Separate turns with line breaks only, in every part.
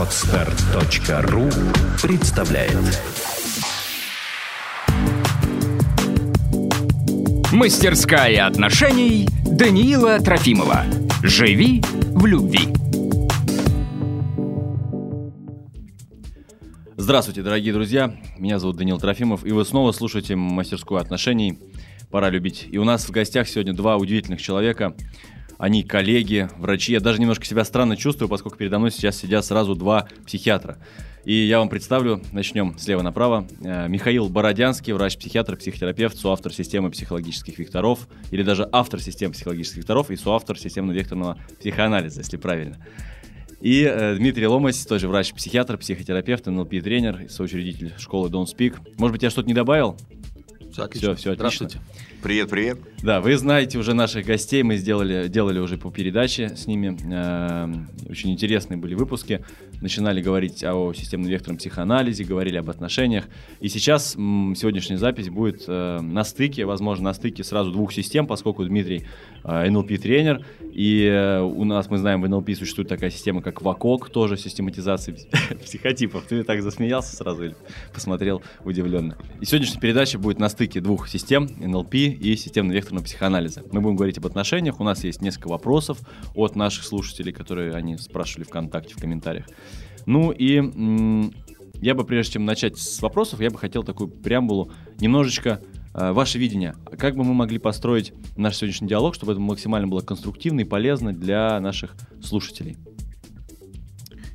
Отстар.ру представляет Мастерская отношений Даниила Трофимова. Живи в любви.
Здравствуйте, дорогие друзья. Меня зовут Даниил Трофимов, и вы снова слушаете мастерскую отношений. Пора любить. И у нас в гостях сегодня два удивительных человека. Они коллеги, врачи. Я даже немножко себя странно чувствую, поскольку передо мной сейчас сидят сразу два психиатра. И я вам представлю, начнем слева направо. Э, Михаил Бородянский, врач-психиатр, психотерапевт, соавтор системы психологических векторов, или даже автор системы психологических векторов и соавтор системно-векторного психоанализа, если правильно. И э, Дмитрий Ломась, тоже врач-психиатр, психотерапевт, НЛП-тренер, соучредитель школы Don't Speak. Может быть, я что-то не добавил?
Все отлично.
Все, все отлично.
Привет, привет.
Да, вы знаете уже наших гостей, мы сделали, делали уже по передаче с ними. Э, очень интересные были выпуски. Начинали говорить о системно-векторном психоанализе, говорили об отношениях. И сейчас сегодняшняя запись будет э, на стыке, возможно, на стыке сразу двух систем, поскольку Дмитрий э, НЛП-тренер, и э, у нас, мы знаем, в НЛП существует такая система, как ВАКОК, тоже систематизация психотипов. Ты так засмеялся сразу или посмотрел удивленно. И сегодняшняя передача будет на стыке двух систем, И системно-векторного психоанализа. Мы будем говорить об отношениях. У нас есть несколько вопросов от наших слушателей, которые они спрашивали ВКонтакте, в комментариях. Ну и я бы, прежде чем начать с вопросов, я бы хотел такую преамбулу немножечко э, ваше видение. Как бы мы могли построить наш сегодняшний диалог, чтобы это максимально было конструктивно и полезно для наших слушателей?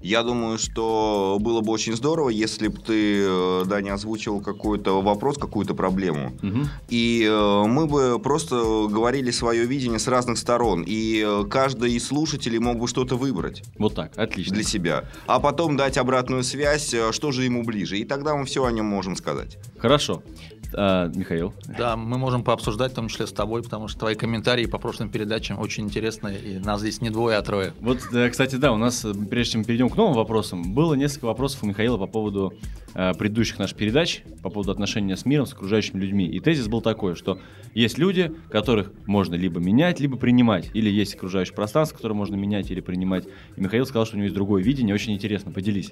Я думаю, что было бы очень здорово, если бы ты, э, да, не озвучивал какой-то вопрос, какую-то проблему.
Угу.
И э, мы бы просто говорили свое видение с разных сторон. И э, каждый из слушателей мог бы что-то выбрать.
Вот так, отлично.
Для себя. А потом дать обратную связь, что же ему ближе. И тогда мы все о нем можем сказать.
Хорошо. А, Михаил?
Да, мы можем пообсуждать, в том числе с тобой, потому что твои комментарии по прошлым передачам очень интересные, и нас здесь не двое, а трое.
Вот, кстати, да, у нас, прежде чем перейдем к новым вопросам, было несколько вопросов у Михаила по поводу э, предыдущих наших передач, по поводу отношения с миром, с окружающими людьми. И тезис был такой, что есть люди, которых можно либо менять, либо принимать. Или есть окружающее пространство, которое можно менять или принимать. И Михаил сказал, что у него есть другое видение. Очень интересно. Поделись.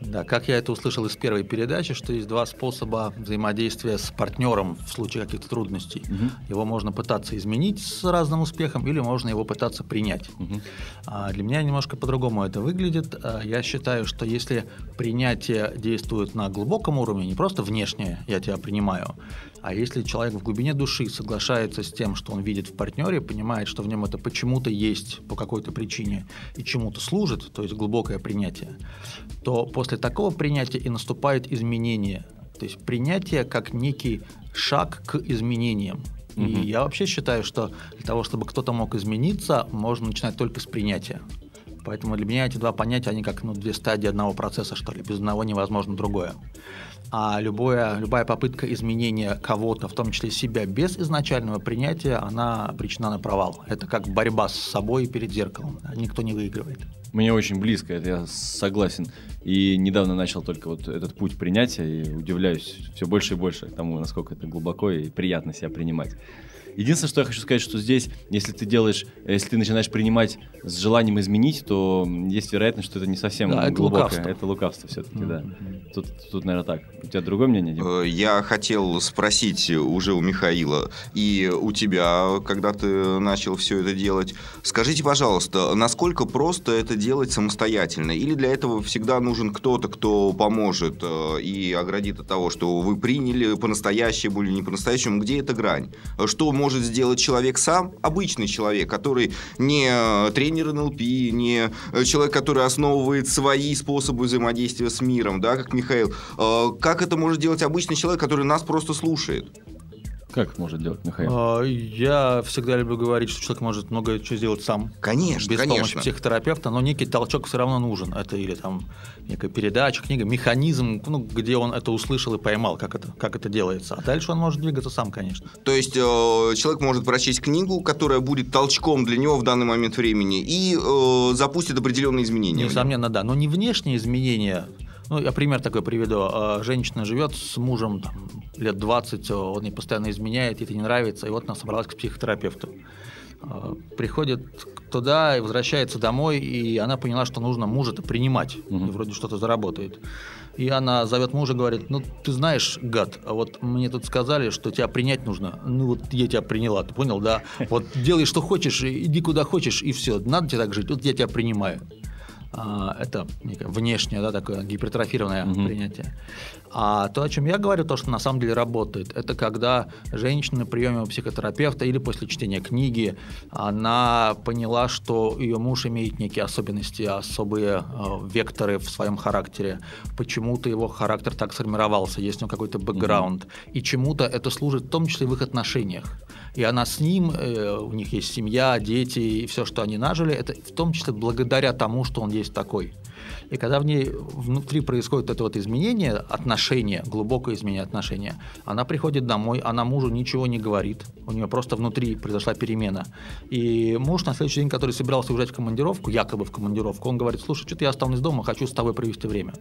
Да, как я это услышал из первой передачи, что есть два способа взаимодействия с партнером в случае каких-то трудностей.
Мгм.
Его можно пытаться изменить с разным успехом, или можно его пытаться принять.
Мгм.
А для меня немножко по-другому это выглядит. А Я считаю, что если принятие действует на глубоком уровне, не просто внешне я тебя принимаю, а если человек в глубине души соглашается с тем, что он видит в партнере, понимает, что в нем это почему-то есть по какой-то причине и чему-то служит, то есть глубокое принятие, то после такого принятия и наступает изменение. То есть принятие как некий шаг к изменениям. И
Мгм.
я вообще считаю, что для того, чтобы кто-то мог измениться, можно начинать только с принятия. Поэтому для меня эти два понятия, они как ну, две стадии одного процесса, что ли. Без одного невозможно другое. А любое, любая попытка изменения кого-то, в том числе себя, без изначального принятия, она обречена на провал. Это как борьба с собой перед зеркалом. Никто не выигрывает.
Мне очень близко, это я согласен. И недавно начал только вот этот путь принятия, и удивляюсь все больше и больше тому, насколько это глубоко и приятно себя принимать. Единственное, что я хочу сказать, что здесь, если ты делаешь, если ты начинаешь принимать с желанием изменить, то есть вероятность, что это не совсем
Да, это
глубокое.
лукавство.
Это лукавство все-таки, да.
Мгм.
Тут, тут, наверное, так. У тебя другое мнение, Дим?
Э, Я хотел спросить уже у Михаила и у тебя, когда ты начал все это делать. Скажите, пожалуйста, насколько просто это делать самостоятельно? Или для этого всегда нужен кто-то, кто поможет э, и оградит от того, что вы приняли по-настоящему или не по-настоящему? Где эта грань? Что может сделать человек сам? Обычный человек, который не э, тренер НЛП, не э, человек, который основывает свои способы взаимодействия с миром, да, как Михаил. Э, Как это может делать обычный человек, который нас просто слушает?
Как может делать Михаил?
А, Я всегда люблю говорить, что человек может много чего сделать сам.
Конечно,
без помощи
конечно.
психотерапевта, но некий толчок все равно нужен. Это или там некая передача, книга, механизм, ну, где он это услышал и поймал, как это, как это делается. А дальше он может двигаться сам, конечно.
То есть э, человек может прочесть книгу, которая будет толчком для него в данный момент времени и э, запустит определенные изменения.
Несомненно, да. Но не внешние изменения. Ну, я пример такой приведу. А, Женщина живет с мужем там, лет 20, он ей постоянно изменяет, ей это не нравится, и вот она собралась к психотерапевту. Э, приходит туда и возвращается домой, и она поняла, что нужно мужа-то принимать,
Мгм.
и вроде что-то заработает. И она зовет мужа, говорит, ну ты знаешь, гад, а вот мне тут сказали, что тебя принять нужно. Ну вот я тебя приняла, ты понял, да? Вот делай, что хочешь, иди куда хочешь, и все. Надо тебе так жить, вот я тебя принимаю. А, это внешнее, да, такое гипертрофированное
Мгм.
принятие. А то, о чем я говорю, то, что на самом деле работает, это когда женщина на приеме у психотерапевта или после чтения книги, она поняла, что ее муж имеет некие особенности, особые э, векторы в своем характере. Почему-то его характер так сформировался, есть у него какой-то бэкграунд. И чему-то это служит в том числе в их отношениях. И она с ним, э, у них есть семья, дети, и все, что они нажили, это в том числе благодаря тому, что он есть такой. И когда в ней внутри происходит это вот изменение отношения, глубокое изменение отношения, она приходит домой, она мужу ничего не говорит, у нее просто внутри произошла перемена. И муж на следующий день, который собирался уезжать в командировку, якобы в командировку, он говорит, слушай, что-то я останусь дома, хочу с тобой провести время.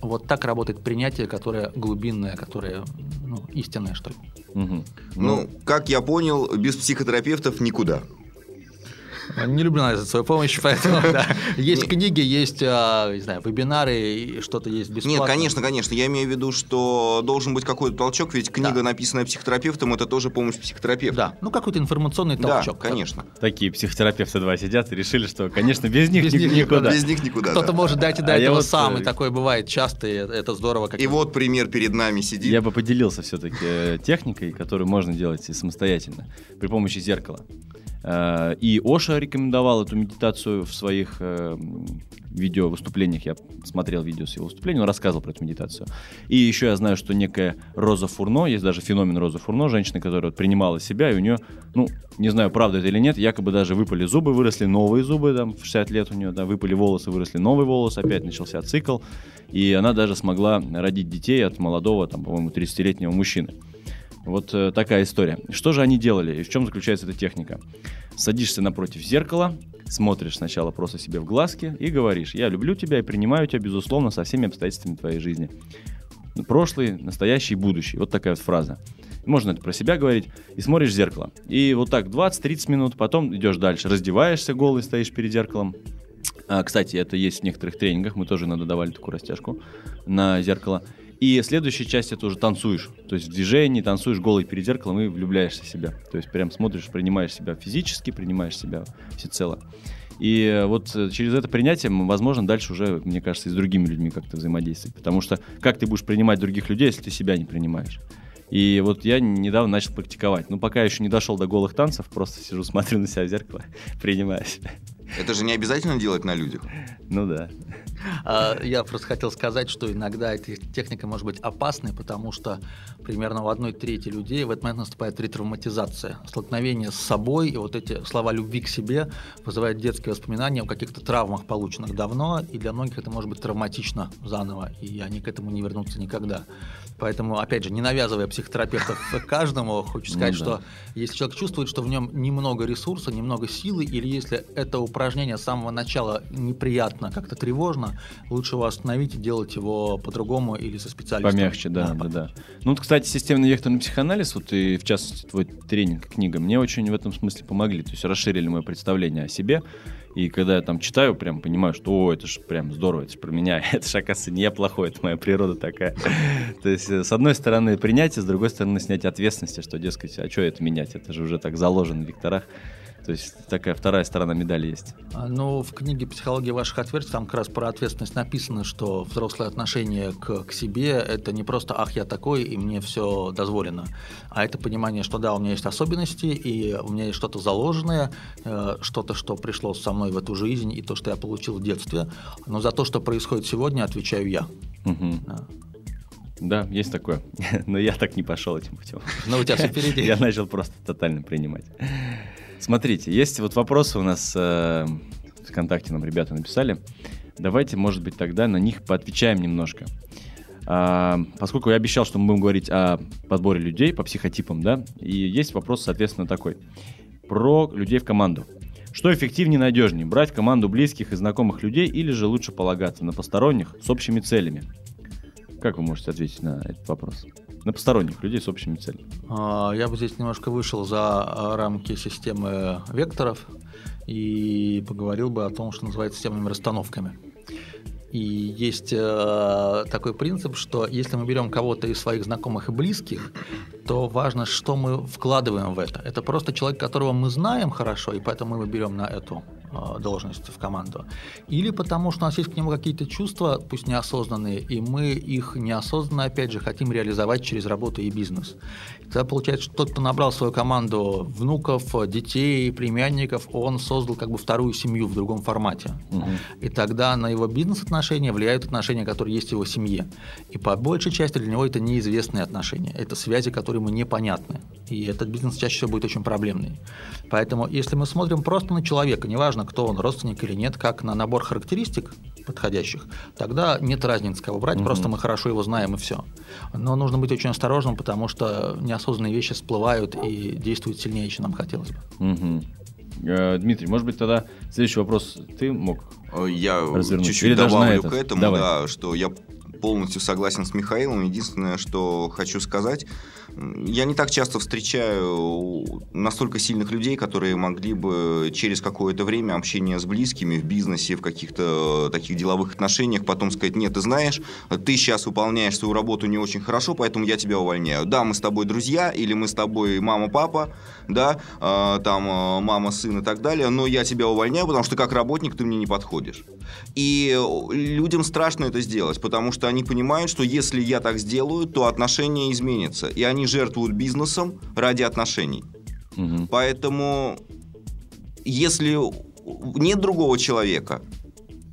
Вот так работает принятие, которое глубинное, которое ну, истинное, что ли.
Мгм.
Ну, как я понял, без психотерапевтов никуда.
Не люблю навязывать свою помощь, поэтому да. Есть книги, есть, а, не знаю, вебинары, что-то есть бесплатно.
Нет, конечно, конечно. Я имею в виду, что должен быть какой-то толчок, ведь книга,
Да.
написанная психотерапевтом, это тоже помощь психотерапевта.
Да, ну какой-то информационный
Да,
толчок.
конечно.
Такие психотерапевты два сидят и решили, что, конечно, без них
Без
ни-
них
никуда.
Без них никуда.
Кто-то
да.
может дать и до
А я
этого
вот,
сам,
э,
и такое бывает часто, и это здорово. Как
И вот пример перед нами сидит.
Я бы поделился все-таки техникой, которую можно делать самостоятельно при помощи зеркала. Э, И Оша рекомендовал эту медитацию в своих э, видео выступлениях. Я смотрел видео с его выступления, он рассказывал про эту медитацию. И еще я знаю, что некая Роза Фурно, есть даже феномен Роза Фурно, женщина, которая вот принимала себя, и у нее, ну, не знаю, правда это или нет, якобы даже выпали зубы, выросли новые зубы, там, в 60 лет у нее, да, выпали волосы, выросли новые волосы, опять начался цикл, и она даже смогла родить детей от молодого, там, по-моему, 30-летнего мужчины. Вот э, такая история. Что же они делали и в чем заключается эта техника? Садишься напротив зеркала, смотришь сначала просто себе в глазки и говоришь, я люблю тебя и принимаю тебя, безусловно, со всеми обстоятельствами твоей жизни. Прошлый, настоящий и будущий. Вот такая вот фраза. Можно это про себя говорить. И смотришь в зеркало. И вот так 20-30 минут, потом идешь дальше. Раздеваешься голый, стоишь перед зеркалом. А, кстати, это есть в некоторых тренингах. Мы тоже иногда давали такую растяжку на зеркало. И следующая часть это уже танцуешь. То есть в движении танцуешь голый перед зеркалом и влюбляешься в себя. То есть прям смотришь, принимаешь себя физически, принимаешь себя всецело. И вот э, через это принятие, возможно, дальше уже, мне кажется, и с другими людьми как-то взаимодействовать. Потому что как ты будешь принимать других людей, если ты себя не принимаешь? И вот я недавно начал практиковать. Ну, пока еще не дошел до голых танцев, просто сижу, смотрю на себя в зеркало, принимаю себя.
Это же не обязательно делать на людях.
Ну да.
А, Я просто хотел сказать, что иногда эта техника может быть опасной, потому что примерно у одной трети людей в этот момент наступает ретравматизация. Столкновение с собой и вот эти слова любви к себе вызывают детские воспоминания о каких-то травмах, полученных давно, и для многих это может быть травматично заново, и они к этому не вернутся никогда. Поэтому, опять же, не навязывая психотерапевтов каждому, хочу сказать,
Ну да.
что если человек чувствует, что в нем немного ресурса, немного силы, или если это упражнение с самого начала неприятно, как-то тревожно, лучше его остановить и делать его по-другому или со специалистом.
Помягче, да, да,
по-
да. Ну, вот, кстати, системный векторный психоанализ, вот и в частности твой тренинг, книга, мне очень в этом смысле помогли. То есть расширили мое представление о себе. И когда я там читаю, прям понимаю, что о, это же прям здорово, это же про меня, это же, оказывается, не я плохой, это моя природа такая. То есть, э, с одной стороны, принятие, с другой стороны, снятие ответственности, что, дескать, а что это менять, это же уже так заложено в векторах. То есть такая вторая сторона медали есть.
А, Ну, в книге «Психология ваших отверстий» там как раз про ответственность написано, что взрослое отношение к, к себе – это не просто «ах, я такой, и мне все дозволено», а это понимание, что да, у меня есть особенности, и у меня есть что-то заложенное, э, что-то, что пришло со мной в эту жизнь, и то, что я получил в детстве, но за то, что происходит сегодня, отвечаю я.
Мгм.
Да.
Да, есть такое. Но я так не пошел этим путем.
Но у тебя все впереди.
Я начал просто тотально принимать. Смотрите, есть вот вопросы у нас э, ВКонтакте нам ребята написали. Давайте, может быть, тогда на них поотвечаем немножко. А, поскольку я обещал, что мы будем говорить о подборе людей по психотипам, да, и есть вопрос, соответственно, такой. Про людей в команду. Что эффективнее и надежнее? Брать команду близких и знакомых людей или же лучше полагаться на посторонних с общими целями? Как вы можете ответить на этот вопрос? На посторонних людей с общими целями.
А, я бы здесь немножко вышел за а, рамки системы векторов и поговорил бы о том, что называется системными расстановками. И есть э, такой принцип, что если мы берем кого-то из своих знакомых и близких, то важно, что мы вкладываем в это. Это просто человек, которого мы знаем хорошо, и поэтому мы его берем на эту должность в команду. Или потому, что у нас есть к нему какие-то чувства, пусть неосознанные, и мы их неосознанно, опять же, хотим реализовать через работу и бизнес. Тогда получается, что тот, кто набрал свою команду внуков, детей, племянников, он создал как бы вторую семью в другом формате. Угу. И тогда на его бизнес-отношения влияют отношения, которые есть в его семье. И по большей части для него это неизвестные отношения. Это связи, которые ему непонятны. И этот бизнес чаще всего будет очень проблемный. Поэтому, если мы смотрим просто на человека, неважно, кто он, родственник или нет, как на набор характеристик подходящих, тогда нет разницы, кого брать, угу. просто мы хорошо его знаем и все. Но нужно быть очень осторожным, потому что неосознанные вещи всплывают и действуют сильнее, чем нам хотелось бы.
Угу. Дмитрий, может быть, тогда следующий вопрос ты мог
э, Я
развернуть?
чуть-чуть добавлю к этому, Давай. да, что я полностью согласен с Михаилом. Единственное, что хочу сказать, я не так часто встречаю настолько сильных людей, которые могли бы через какое-то время общения с близкими в бизнесе, в каких-то таких деловых отношениях потом сказать, нет, ты знаешь, ты сейчас выполняешь свою работу не очень хорошо, поэтому я тебя увольняю. Да, мы с тобой друзья, или мы с тобой мама-папа, да, э, там э, мама, сын и так далее, но я тебя увольняю, потому что как работник ты мне не подходишь. И людям страшно это сделать, потому что они понимают, что если я так сделаю, то отношения изменятся, и они жертвуют бизнесом ради отношений. Угу. Поэтому, если нет другого человека,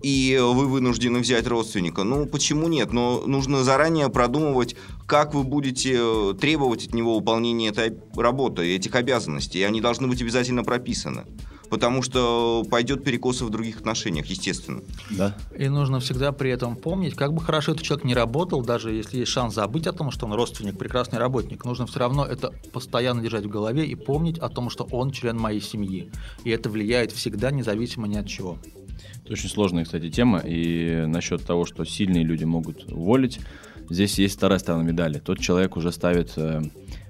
и вы вынуждены взять родственника. Ну, почему нет? Но нужно заранее продумывать, как вы будете требовать от него выполнения этой работы, этих обязанностей. И они должны быть обязательно прописаны потому что пойдет перекосы в других отношениях, естественно.
Да. И нужно всегда при этом помнить, как бы хорошо этот человек не работал, даже если есть шанс забыть о том, что он родственник, прекрасный работник, нужно все равно это постоянно держать в голове и помнить о том, что он член моей семьи. И это влияет всегда, независимо ни от чего.
Это очень сложная, кстати, тема. И насчет того, что сильные люди могут уволить, здесь есть вторая сторона медали. Тот человек уже ставит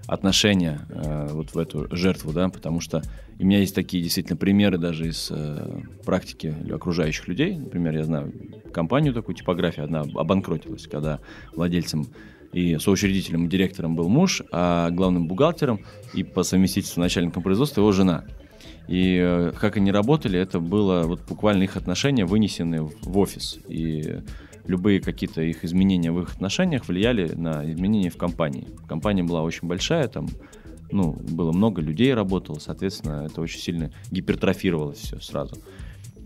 отношения э, вот в эту жертву, да, потому что у меня есть такие действительно примеры даже из э, практики окружающих людей. Например, я знаю компанию такую, типография, одна обанкротилась, когда владельцем и соучредителем и директором был муж, а главным бухгалтером и по совместительству начальником производства его жена. И э, как они работали, это было вот буквально их отношения вынесены в офис. И любые какие-то их изменения в их отношениях влияли на изменения в компании. Компания была очень большая, там ну, было много людей работало, соответственно, это очень сильно гипертрофировалось все сразу.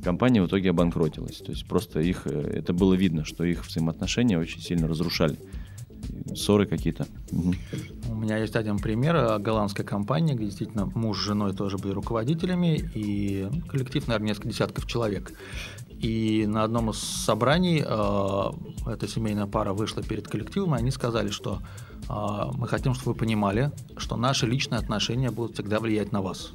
Компания в итоге обанкротилась. То есть просто их, э, это было видно, что их взаимоотношения очень сильно разрушали. Ссоры какие-то. Угу.
У меня есть один пример голландской компании, где действительно муж с женой тоже были руководителями, и коллектив, наверное, несколько десятков человек. И на одном из собраний э, эта семейная пара вышла перед коллективом, и они сказали, что э, мы хотим, чтобы вы понимали, что наши личные отношения будут всегда влиять на вас.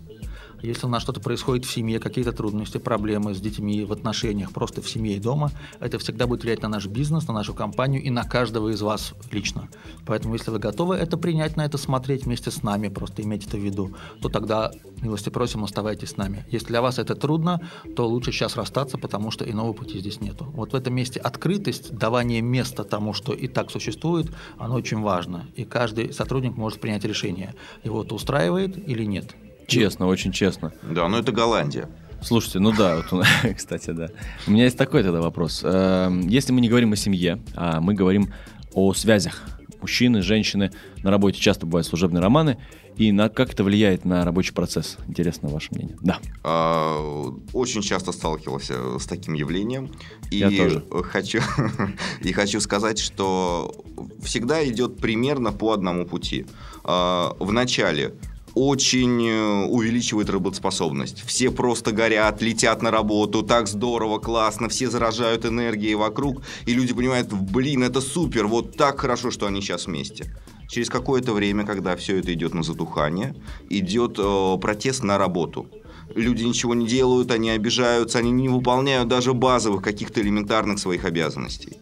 Если у нас что-то происходит в семье, какие-то трудности, проблемы с детьми, в отношениях, просто в семье и дома, это всегда будет влиять на наш бизнес, на нашу компанию и на каждого из вас лично. Поэтому, если вы готовы это принять, на это смотреть вместе с нами, просто иметь это в виду, то тогда, милости просим, оставайтесь с нами. Если для вас это трудно, то лучше сейчас расстаться, потому что иного пути здесь нету. Вот в этом месте открытость, давание места тому, что и так существует, оно очень важно. И каждый сотрудник может принять решение, его это устраивает или нет.
Честно, очень честно.
Да, но это Голландия.
Слушайте, ну да, вот, кстати, да. У меня есть такой тогда вопрос. Эм, если мы не говорим о семье, а мы говорим о связях, мужчины, женщины, на работе часто бывают служебные романы, и на, как это влияет на рабочий процесс? Интересно ваше мнение. Да.
А, очень часто сталкивался с таким явлением. И
Я тоже.
Хочу, и хочу сказать, что всегда идет примерно по одному пути. А, в начале очень э, увеличивает работоспособность. Все просто горят, летят на работу, так здорово, классно, все заражают энергией вокруг, и люди понимают, блин, это супер, вот так хорошо, что они сейчас вместе. Через какое-то время, когда все это идет на затухание, идет э, протест на работу. Люди ничего не делают, они обижаются, они не выполняют даже базовых каких-то элементарных своих обязанностей.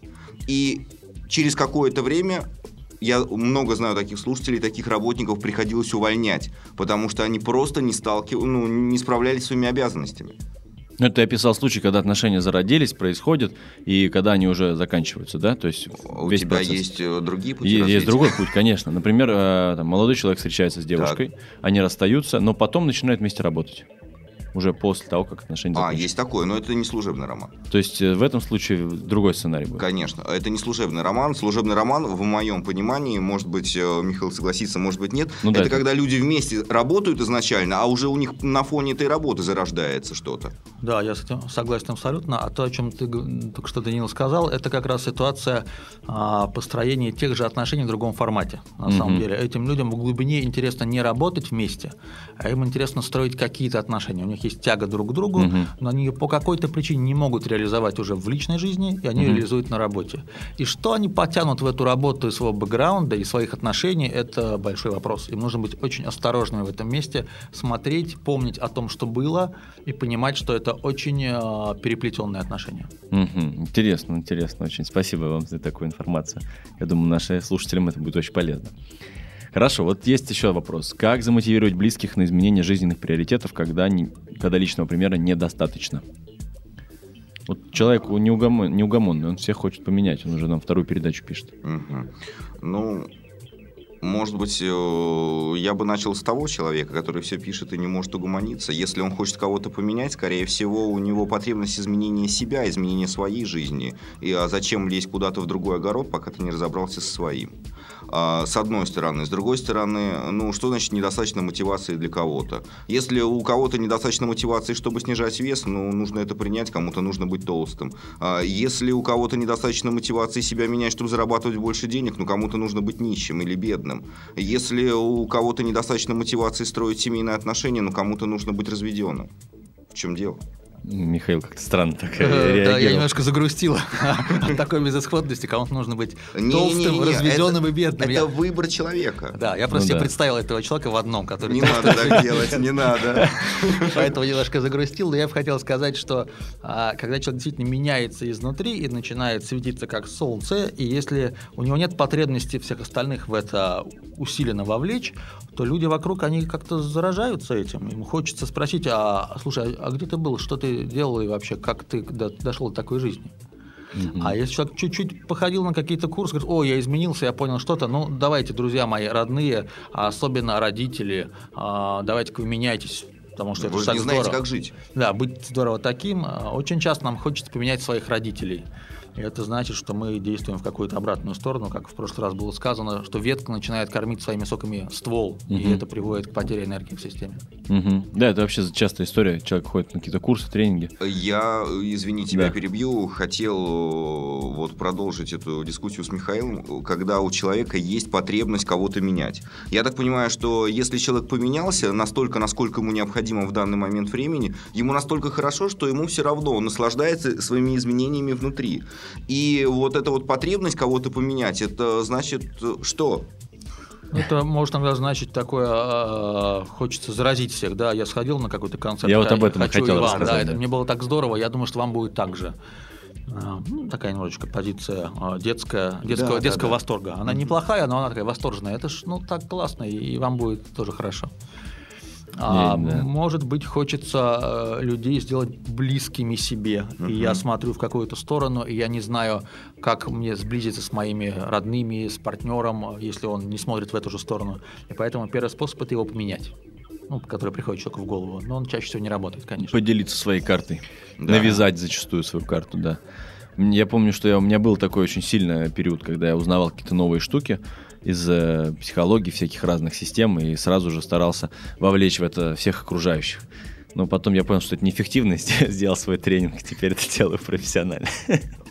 И через какое-то время я много знаю таких слушателей, таких работников приходилось увольнять, потому что они просто не сталкив... ну, не справлялись с своими обязанностями.
Ну, это я описал случай, когда отношения зародились, происходят, и когда они уже заканчиваются, да? То есть
У
весь
тебя
процесс.
есть э, другие пути
Есть,
развития?
другой путь, конечно. Например, э, там, молодой человек встречается с девушкой, они расстаются, но потом начинают вместе работать. Уже после того, как отношения
А, есть такое, но это не служебный роман.
То есть э, в этом случае другой сценарий будет.
Конечно, это не служебный роман. Служебный роман, в моем понимании, может быть, э, Михаил согласится, может быть, нет.
Ну да,
это
это-
когда люди вместе работают изначально, а уже у них на фоне этой работы зарождается что-то.
Да, я с этим согласен абсолютно. А то, о чем ты только что, Данил, сказал, это как раз ситуация а, построения тех же отношений в другом формате. На самом
Мгм.
деле, этим людям в глубине интересно не работать вместе, а им интересно строить какие-то отношения. У них есть тяга друг к другу,
Мгм.
но они по какой-то причине не могут реализовать уже в личной жизни, и они
Мгм.
реализуют на работе. И что они потянут в эту работу из своего бэкграунда и своих отношений, это большой вопрос. Им нужно быть очень осторожными в этом месте, смотреть, помнить о том, что было, и понимать, что это очень э, переплетенные отношения.
Мгм. Интересно, интересно очень. Спасибо вам за такую информацию. Я думаю, нашим слушателям это будет очень полезно. Хорошо, вот есть еще вопрос. Как замотивировать близких на изменение жизненных приоритетов, когда, не- когда личного примера недостаточно? Вот человек неугомон, неугомонный, он всех хочет поменять, он уже нам вторую передачу пишет.
Ну, может быть, э, я бы начал с того человека, который все пишет и не может угомониться. Если он хочет кого-то поменять, скорее всего, у него потребность изменения себя, изменения своей жизни. И а зачем лезть куда-то в другой огород, пока ты не разобрался со своим? А, С одной стороны. С другой стороны, ну, что значит недостаточно мотивации для кого-то? Если у кого-то недостаточно мотивации, чтобы снижать вес, ну, нужно это принять, кому-то нужно быть толстым. А Если у кого-то недостаточно мотивации себя менять, чтобы зарабатывать больше денег, ну, кому-то нужно быть нищим или бедным. Если у кого-то недостаточно мотивации строить семейные отношения, ну, кому-то нужно быть разведенным. В чем дело?
Михаил как-то странно так
Э, Да, я немножко загрустил от такой безысходности, кому-то нужно быть толстым, разведенным и бедным.
Это выбор человека.
Да, я просто
Ну
себе представил этого человека в одном, который
Не надо так делать, не надо.
Поэтому немножко загрустил, но я бы хотел сказать, что а, когда человек действительно меняется изнутри и начинает светиться как солнце, и если у него нет потребности всех остальных в это усиленно вовлечь, то люди вокруг, они как-то заражаются этим. Им хочется спросить, а слушай, а где ты был, что ты делал и вообще, как ты до- дошел до такой жизни?
Мгм.
А если человек чуть-чуть походил на какие-то курсы, говорит, о, я изменился, я понял что-то, ну, давайте, друзья мои, родные, а особенно родители, а, давайте-ка вы меняйтесь, потому что это
Вы
же
же
так
не знаете,
здорово.
как жить.
Да, быть здорово таким. а, Очень часто нам хочется поменять своих родителей. И это значит, что мы действуем в какую-то обратную сторону, как в прошлый раз было сказано, что ветка начинает кормить своими соками ствол, и
Мгм.
это приводит к потере энергии в системе.
Мгм. Да, это вообще частая история. Человек ходит на какие-то курсы, тренинги.
Я, извини, тебя
Да.
перебью, хотел э, вот продолжить эту дискуссию с Михаилом, когда у человека есть потребность кого-то менять. Я так понимаю, что если человек поменялся настолько, насколько ему необходимо в данный момент времени, ему настолько хорошо, что ему все равно, он наслаждается своими изменениями внутри. И вот эта вот потребность кого-то поменять, это значит э, что?
Это может иногда значить такое, а, хочется заразить всех, да, я сходил на какой-то концерт.
Я вот об этом
хочу
хотел
и вам,
рассказать,
да, это мне было так здорово, я думаю, что вам будет так же. А, ну, такая немножечко позиция а, детская, детского,
да,
детского
да.
восторга. Она неплохая, но она такая восторженная. Это ж ну так классно, и, и вам будет тоже хорошо. А,
да.
Может быть, хочется э, людей сделать близкими себе. И я смотрю в какую-то сторону, и я не знаю, как мне сблизиться с моими родными, с партнером, если он не смотрит в эту же сторону. И поэтому первый способ это его поменять. Ну, который приходит человеку в голову. Но он чаще всего не работает, конечно.
Поделиться своей картой.
Да.
Навязать зачастую свою карту, да. Я помню, что я, у меня был такой очень сильный период, когда я узнавал какие-то новые штуки из э, психологии, всяких разных систем, и сразу же старался вовлечь в это всех окружающих. Но потом я понял, что это неэффективно, сделал свой тренинг, теперь это делаю профессионально.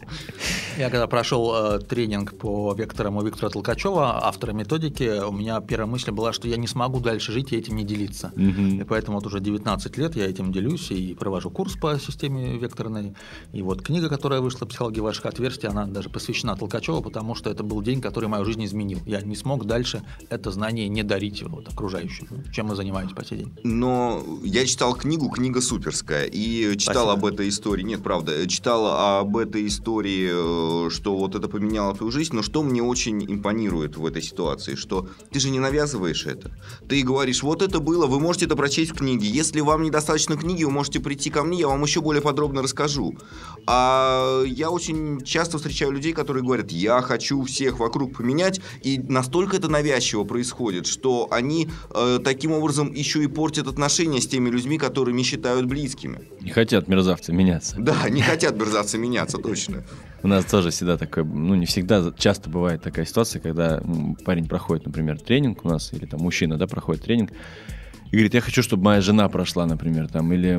Я когда прошел э, тренинг по векторам у Виктора Толкачева, автора методики, у меня первая мысль была, что я не смогу дальше жить и этим не делиться. И
Мгм.
поэтому вот уже 19 лет я этим делюсь и провожу курс по системе векторной. И вот книга, которая вышла «Психология ваших отверстий», она даже посвящена Толкачеву, потому что это был день, который мою жизнь изменил. Я не смог дальше это знание не дарить вот, окружающим, чем мы занимаемся по сей день.
Но я читал книгу, книга суперская, и читал
Спасибо.
об этой истории, нет, правда, читал об этой истории э, что вот это поменяло твою жизнь, но что мне очень импонирует в этой ситуации, что ты же не навязываешь это. Ты говоришь, вот это было, вы можете это прочесть в книге. Если вам недостаточно книги, вы можете прийти ко мне, я вам еще более подробно расскажу. А я очень часто встречаю людей, которые говорят, я хочу всех вокруг поменять, и настолько это навязчиво происходит, что они э, таким образом еще и портят отношения с теми людьми, которыми считают близкими.
Не хотят мерзавцы меняться.
Да, не хотят мерзавцы меняться, точно.
У нас тоже всегда такое, ну не всегда, часто бывает такая ситуация, когда парень проходит, например, тренинг у нас, или там мужчина, да, проходит тренинг, и говорит, я хочу, чтобы моя жена прошла, например, там, или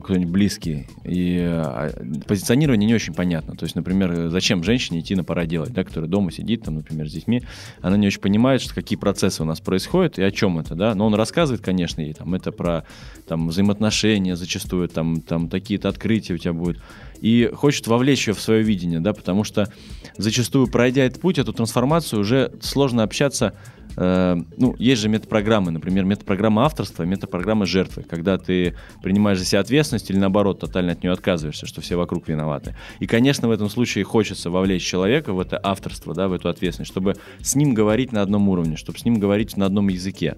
кто-нибудь близкий. И а, позиционирование не очень понятно. То есть, например, зачем женщине идти на пора делать, да, которая дома сидит, там, например, с детьми, она не очень понимает, что какие процессы у нас происходят и о чем это, да. Но он рассказывает, конечно, ей, там, это про там, взаимоотношения зачастую, там, там такие-то открытия у тебя будут и хочет вовлечь ее в свое видение, да, потому что зачастую, пройдя этот путь, эту трансформацию, уже сложно общаться Э, ну, есть же метапрограммы, например, метапрограмма авторства, метапрограмма жертвы, когда ты принимаешь за себя ответственность или наоборот тотально от нее отказываешься, что все вокруг виноваты. И, конечно, в этом случае хочется вовлечь человека в это авторство, да, в эту ответственность, чтобы с ним говорить на одном уровне, чтобы с ним говорить на одном языке.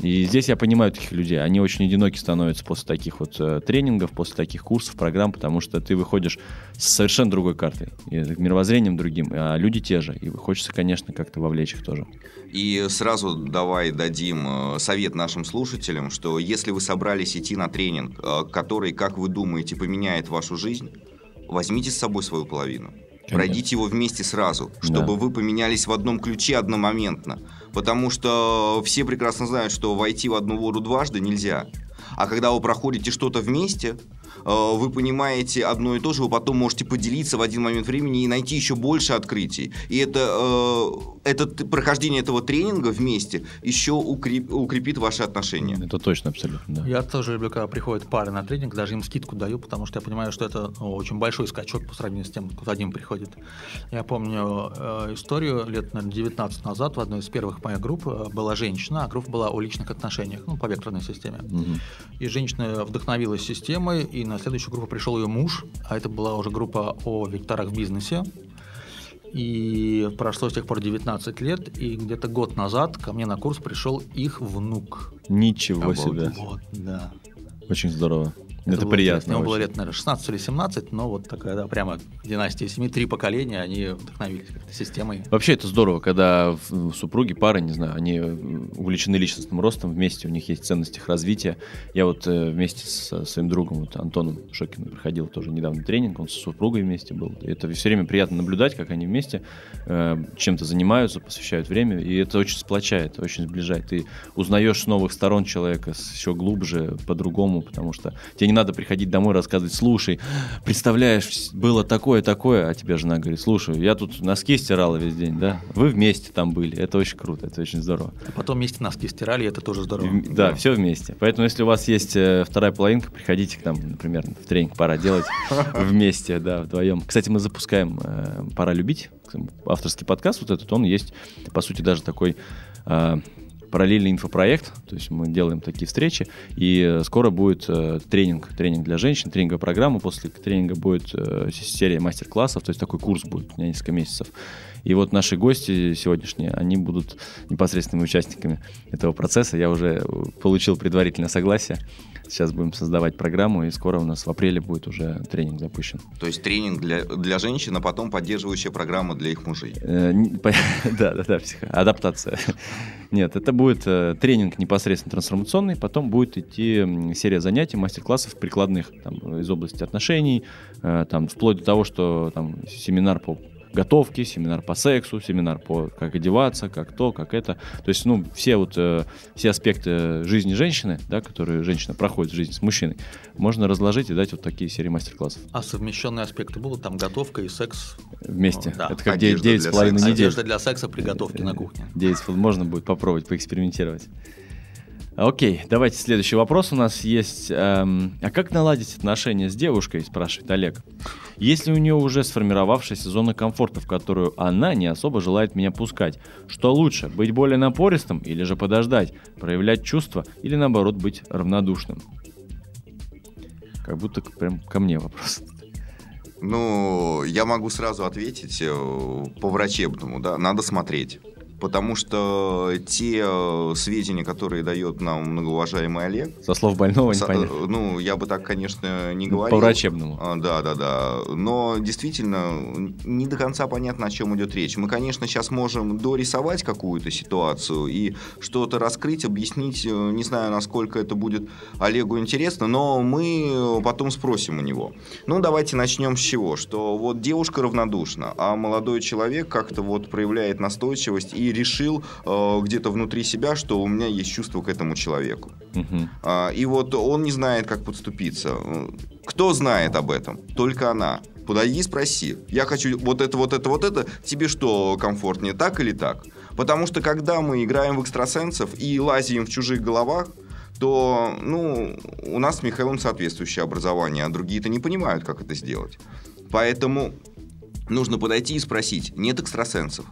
И здесь я понимаю таких людей. Они очень одиноки становятся после таких вот э, тренингов, после таких курсов, программ, потому что ты выходишь с совершенно другой картой, и мировоззрением другим, а люди те же. И хочется, конечно, как-то вовлечь их тоже.
И сразу давай дадим э, совет нашим слушателям, что если вы собрались идти на тренинг, э, который, как вы думаете, поменяет вашу жизнь, возьмите с собой свою половину. Конечно. Пройдите его вместе сразу, чтобы да. вы поменялись в одном ключе одномоментно. Потому что все прекрасно знают, что войти в одну воду дважды нельзя. А когда вы проходите что-то вместе, вы понимаете одно и то же, вы потом можете поделиться в один момент времени и найти еще больше открытий. И это, э, это прохождение этого тренинга вместе еще укреп, укрепит ваши отношения.
Это точно, абсолютно. Да.
Я тоже люблю, когда приходят пары на тренинг, даже им скидку даю, потому что я понимаю, что это ну, очень большой скачок по сравнению с тем, кто один приходит. Я помню э, историю лет, наверное, 19 назад в одной из первых моих групп э, была женщина, а группа была о личных отношениях, ну, по векторной системе. Угу. И женщина вдохновилась системой и на следующую группу пришел ее муж, а это была уже группа о векторах в бизнесе. И прошло с тех пор 19 лет, и где-то год назад ко мне на курс пришел их внук.
Ничего себе.
Вот, да.
Очень здорово. Это,
это
приятно.
Ему было лет, наверное, 16 или 17, но вот такая, да, прямо династия семьи, три поколения, они вдохновились как-то системой.
Вообще это здорово, когда супруги, пары, не знаю, они увлечены личностным ростом, вместе у них есть ценности их развития. Я вот э, вместе со своим другом, вот Антоном Шокиным, проходил тоже недавно тренинг, он с супругой вместе был. И это все время приятно наблюдать, как они вместе э, чем-то занимаются, посвящают время, и это очень сплочает, очень сближает. Ты узнаешь с новых сторон человека еще глубже, по-другому, потому что тебе не надо приходить домой рассказывать, слушай, представляешь, было такое-такое, а тебе жена говорит, слушай, я тут носки стирала весь день, да, вы вместе там были, это очень круто, это очень здорово.
А потом вместе носки стирали, это тоже здорово.
И, да, да, все вместе. Поэтому, если у вас есть э, вторая половинка, приходите к нам, например, в тренинг «Пора делать» вместе, да, вдвоем. Кстати, мы запускаем э, «Пора любить», авторский подкаст вот этот, он есть, по сути, даже такой э, параллельный инфопроект, то есть мы делаем такие встречи, и скоро будет э, тренинг, тренинг для женщин, тренинговая программа, после тренинга будет э, серия мастер-классов, то есть такой курс будет на несколько месяцев. И вот наши гости сегодняшние, они будут непосредственными участниками этого процесса. Я уже получил предварительное согласие. Сейчас будем создавать программу, и скоро у нас в апреле будет уже тренинг запущен.
То есть тренинг для, для женщин, а потом поддерживающая программа для их мужей.
Э, да, да, да, адаптация. Нет, это будет э, тренинг непосредственно трансформационный, потом будет идти серия занятий, мастер-классов прикладных там, из области отношений, э, там, вплоть до того, что там, семинар по готовки, семинар по сексу, семинар по как одеваться, как то, как это. То есть, ну, все вот э, все аспекты жизни женщины, да, которые женщина проходит в жизни с мужчиной, можно разложить и дать вот такие серии мастер-классов.
А совмещенные аспекты будут? Там готовка и секс?
Вместе. Ну, да. Это как 9,5 недель.
Одежда для секса при готовке на кухне.
9, можно будет попробовать, поэкспериментировать. Окей, давайте следующий вопрос у нас есть. Эм, а как наладить отношения с девушкой, спрашивает Олег. Если у нее уже сформировавшаяся зона комфорта, в которую она не особо желает меня пускать, что лучше, быть более напористым или же подождать, проявлять чувства или наоборот быть равнодушным? Как будто прям ко мне вопрос.
Ну, я могу сразу ответить э, по врачебному, да, надо смотреть потому что те э, сведения, которые дает нам многоуважаемый Олег...
Со слов больного не понятно.
Э, ну, я бы так, конечно, не говорил.
По врачебному.
А, да, да, да. Но действительно, не до конца понятно, о чем идет речь. Мы, конечно, сейчас можем дорисовать какую-то ситуацию и что-то раскрыть, объяснить. Э, не знаю, насколько это будет Олегу интересно, но мы потом спросим у него. Ну, давайте начнем с чего? Что вот девушка равнодушна, а молодой человек как-то вот проявляет настойчивость и решил э, где-то внутри себя, что у меня есть чувство к этому человеку. Угу. А, и вот он не знает, как подступиться. Кто знает об этом? Только она. Подойди, спроси. Я хочу вот это, вот это, вот это. Тебе что комфортнее, так или так? Потому что когда мы играем в экстрасенсов и лазим в чужих головах, то, ну, у нас с Михаилом соответствующее образование, а другие-то не понимают, как это сделать. Поэтому нужно подойти и спросить, нет экстрасенсов.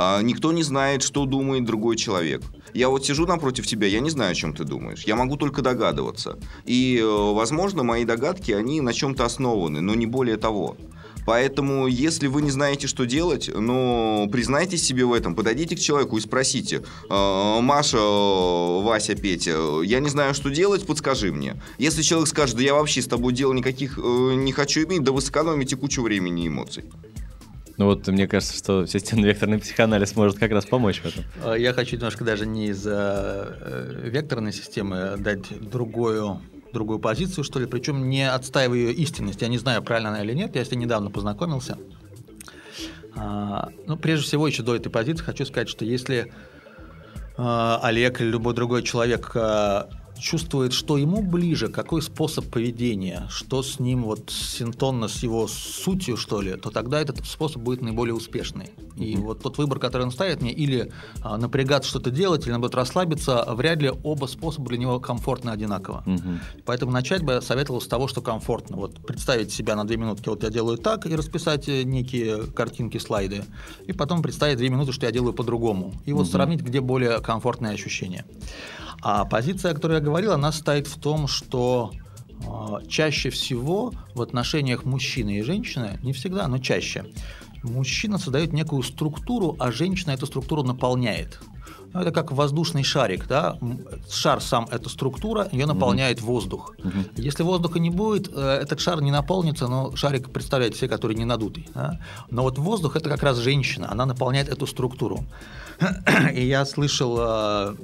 А, никто не знает, что думает другой человек. Я вот сижу напротив тебя, я не знаю, о чем ты думаешь. Я могу только догадываться. И, э, возможно, мои догадки, они на чем-то основаны, но не более того. Поэтому, если вы не знаете, что делать, ну, признайтесь себе в этом, подойдите к человеку и спросите, «Э, Маша, Вася, Петя, я не знаю, что делать, подскажи мне. Если человек скажет, да я вообще с тобой дел никаких э, не хочу иметь, да вы сэкономите кучу времени и эмоций.
Ну вот мне кажется, что системно-векторный психоанализ может как раз помочь в этом.
А, я хочу немножко даже не из-за э, векторной системы дать другую другую позицию, что ли, причем не отстаивая ее истинность. Я не знаю, правильно она или нет, я с ней недавно познакомился. А, ну, прежде всего, еще до этой позиции хочу сказать, что если а, Олег или любой другой человек чувствует, что ему ближе, какой способ поведения, что с ним вот синтонно с его сутью, что ли, то тогда этот способ будет наиболее успешный. И mm-hmm. вот тот выбор, который он ставит мне, или а, напрягаться что-то делать, или наоборот расслабиться, вряд ли оба способа для него комфортно одинаково. Mm-hmm. Поэтому начать бы я советовал с того, что комфортно. Вот представить себя на две минутки, вот я делаю так, и расписать э, некие картинки, слайды, и потом представить две минуты, что я делаю по-другому. И вот mm-hmm. сравнить, где более комфортные ощущения. А позиция, о которой я говорил, она стоит в том, что э, чаще всего в отношениях мужчины и женщины, не всегда, но чаще, мужчина создает некую структуру, а женщина эту структуру наполняет. Ну, это как воздушный шарик, да? Шар сам это структура, ее наполняет mm-hmm. воздух. Mm-hmm. Если воздуха не будет, э, этот шар не наполнится, но шарик представляет все, который не надутый. Да? Но вот воздух это как раз женщина, она наполняет эту структуру. И я слышал э,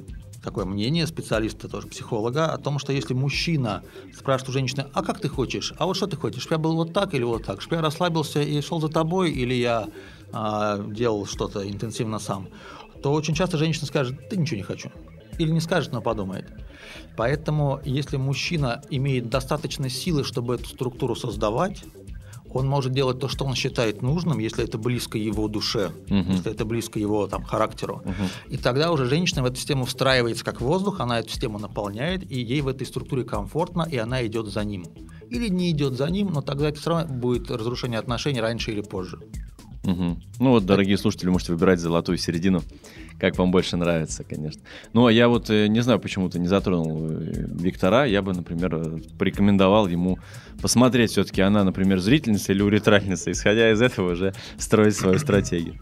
такое мнение специалиста, тоже психолога, о том, что если мужчина спрашивает у женщины, а как ты хочешь, а вот что ты хочешь, чтобы я был вот так или вот так, чтобы я расслабился и шел за тобой, или я а, делал что-то интенсивно сам, то очень часто женщина скажет, ты ничего не хочу. Или не скажет, но подумает. Поэтому, если мужчина имеет достаточно силы, чтобы эту структуру создавать, он может делать то, что он считает нужным, если это близко его душе, угу. если это близко его там, характеру. Угу. И тогда уже женщина в эту систему встраивается как воздух, она эту систему наполняет, и ей в этой структуре комфортно, и она идет за ним. Или не идет за ним, но тогда это все равно будет разрушение отношений раньше или позже.
Угу. Ну вот, дорогие слушатели, можете выбирать золотую середину, как вам больше нравится, конечно. Ну, а я вот э, не знаю, почему ты не затронул э, Виктора. Я бы, например, э, порекомендовал ему посмотреть, все-таки она, например, зрительница или уретральница, исходя из этого уже строить свою стратегию.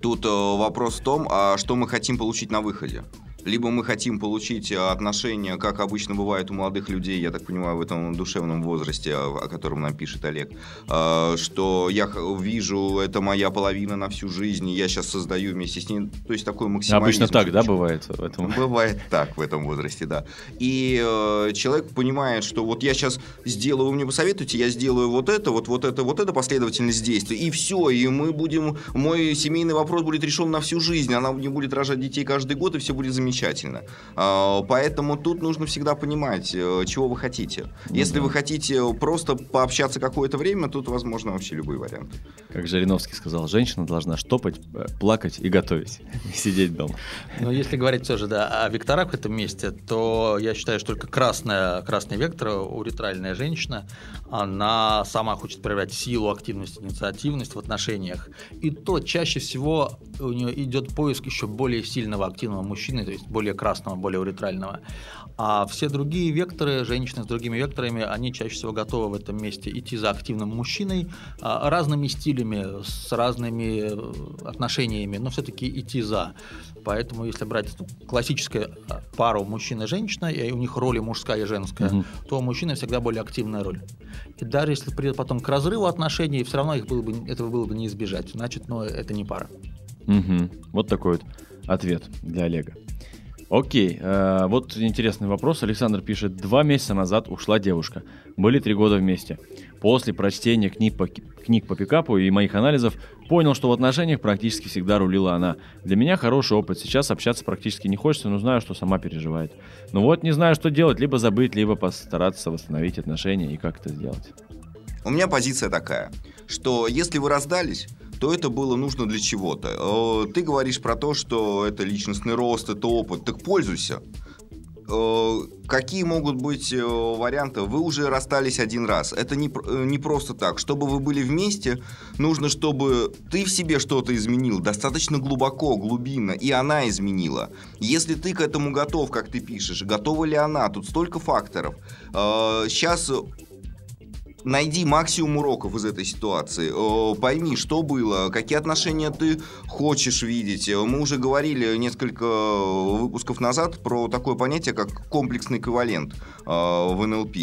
Тут вопрос в том, а что мы хотим получить на выходе либо мы хотим получить отношения, как обычно бывает у молодых людей, я так понимаю, в этом душевном возрасте, о котором нам пишет Олег, а, что я вижу, это моя половина на всю жизнь, и я сейчас создаю вместе с ней, то есть такой максимализм.
Обычно так, да, бывает в этом?
Бывает так в этом возрасте, да. И э, человек понимает, что вот я сейчас сделаю, вы мне посоветуете, я сделаю вот это, вот, вот это, вот это последовательность действий, и все, и мы будем, мой семейный вопрос будет решен на всю жизнь, она не будет рожать детей каждый год, и все будет замечательно замечательно. А, поэтому тут нужно всегда понимать, э, чего вы хотите. Ну, Если вы хотите просто пообщаться какое-то время, тут возможно вообще любые варианты.
Как Жириновский сказал, женщина должна штопать, э, плакать и готовить, не сидеть дома.
Но если говорить тоже да, о векторах в этом месте, то я считаю, что только красная, красный вектор, уретральная женщина, она сама хочет проявлять силу, активность, инициативность в отношениях. И то чаще всего у нее идет поиск еще более сильного активного мужчины, то есть есть более красного, более уретрального. А все другие векторы, женщины с другими векторами, они чаще всего готовы в этом месте идти за активным мужчиной а, разными стилями, с разными э, отношениями, но все-таки идти за. Поэтому, если брать классическую а, пару мужчина и женщина, и у них роли мужская и женская, угу. то у мужчины всегда более активная роль. И даже если придет потом к разрыву отношений, все равно их было бы, этого было бы не избежать. Значит, ну, это не пара.
Угу. Вот такой вот ответ для Олега. Окей, э, вот интересный вопрос. Александр пишет, два месяца назад ушла девушка. Были три года вместе. После прочтения книг по, книг по пикапу и моих анализов понял, что в отношениях практически всегда рулила она. Для меня хороший опыт. Сейчас общаться практически не хочется, но знаю, что сама переживает. Ну вот, не знаю, что делать. Либо забыть, либо постараться восстановить отношения и как это сделать.
У меня позиция такая, что если вы раздались, то это было нужно для чего-то. Э, ты говоришь про то, что это личностный рост, это опыт. Так пользуйся. Э, какие могут быть э, варианты? Вы уже расстались один раз. Это не, не просто так. Чтобы вы были вместе, нужно, чтобы ты в себе что-то изменил достаточно глубоко, глубинно, и она изменила. Если ты к этому готов, как ты пишешь, готова ли она? Тут столько факторов. Сейчас найди максимум уроков из этой ситуации. Пойми, что было, какие отношения ты хочешь видеть. Мы уже говорили несколько выпусков назад про такое понятие, как комплексный эквивалент э, в НЛП.